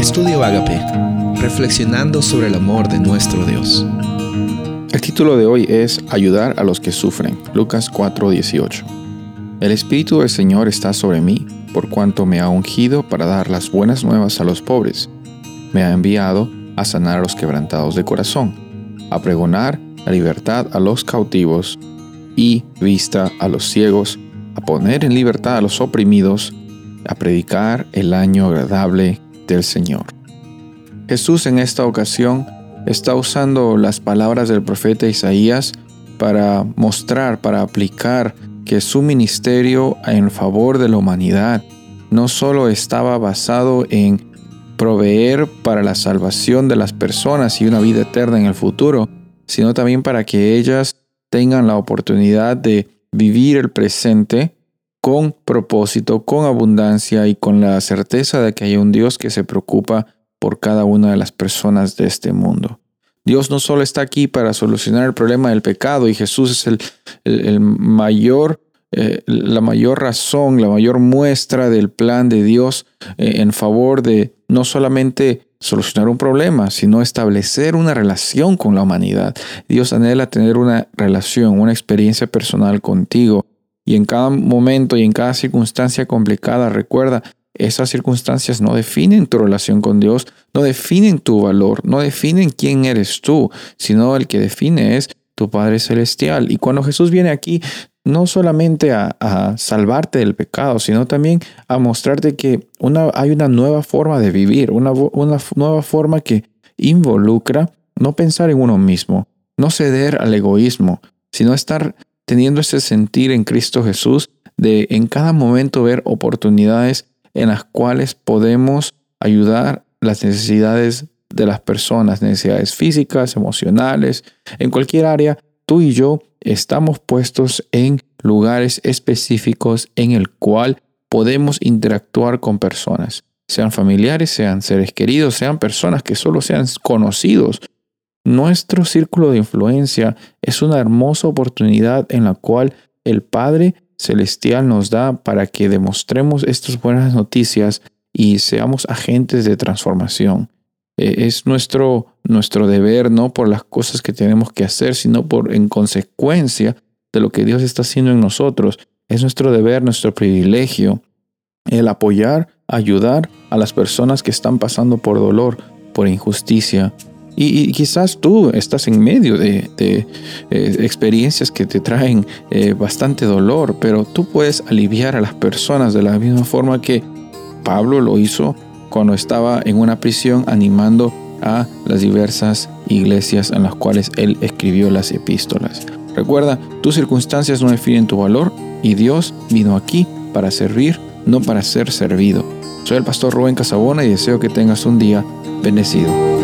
Estudio Agape, reflexionando sobre el amor de nuestro Dios. El título de hoy es Ayudar a los que sufren, Lucas 4:18. El Espíritu del Señor está sobre mí, por cuanto me ha ungido para dar las buenas nuevas a los pobres. Me ha enviado a sanar a los quebrantados de corazón, a pregonar la libertad a los cautivos y vista a los ciegos, a poner en libertad a los oprimidos, a predicar el año agradable del Señor. Jesús en esta ocasión está usando las palabras del profeta Isaías para mostrar, para aplicar que su ministerio en favor de la humanidad no solo estaba basado en proveer para la salvación de las personas y una vida eterna en el futuro, sino también para que ellas tengan la oportunidad de vivir el presente con propósito, con abundancia y con la certeza de que hay un Dios que se preocupa por cada una de las personas de este mundo. Dios no solo está aquí para solucionar el problema del pecado y Jesús es el, mayor, eh, la mayor razón, la mayor muestra del plan de Dios eh, en favor de no solamente solucionar un problema, sino establecer una relación con la humanidad. Dios anhela tener una relación, una experiencia personal contigo y en cada momento y en cada circunstancia complicada, recuerda, esas circunstancias no definen tu relación con Dios, no definen tu valor, no definen quién eres tú, sino el que define es tu Padre Celestial. Y cuando Jesús viene aquí, no solamente a, salvarte del pecado, sino también a mostrarte que una, hay una nueva forma de vivir, una, una nueva forma que involucra no pensar en uno mismo, no ceder al egoísmo, sino estar teniendo ese sentir en Cristo Jesús de en cada momento ver oportunidades en las cuales podemos ayudar las necesidades de las personas, necesidades físicas, emocionales, en cualquier área, tú y yo estamos puestos en lugares específicos en el cual podemos interactuar con personas, sean familiares, sean seres queridos, sean personas que solo sean conocidos, nuestro círculo de influencia es una hermosa oportunidad en la cual el Padre Celestial nos da para que demostremos estas buenas noticias y seamos agentes de transformación. E, es nuestro, nuestro deber, no por las cosas que tenemos que hacer, sino por en consecuencia de lo que Dios está haciendo en nosotros. Es nuestro deber, nuestro privilegio, el apoyar, ayudar a las personas que están pasando por dolor, por injusticia, y, quizás tú estás en medio de, eh, experiencias que te traen eh, bastante dolor, pero tú puedes aliviar a las personas de la misma forma que Pablo lo hizo cuando estaba en una prisión animando a las diversas iglesias en las cuales él escribió las epístolas. Recuerda, tus circunstancias no definen tu valor y Dios vino aquí para servir, no para ser servido. Soy el pastor Rubén Casabona y deseo que tengas un día bendecido.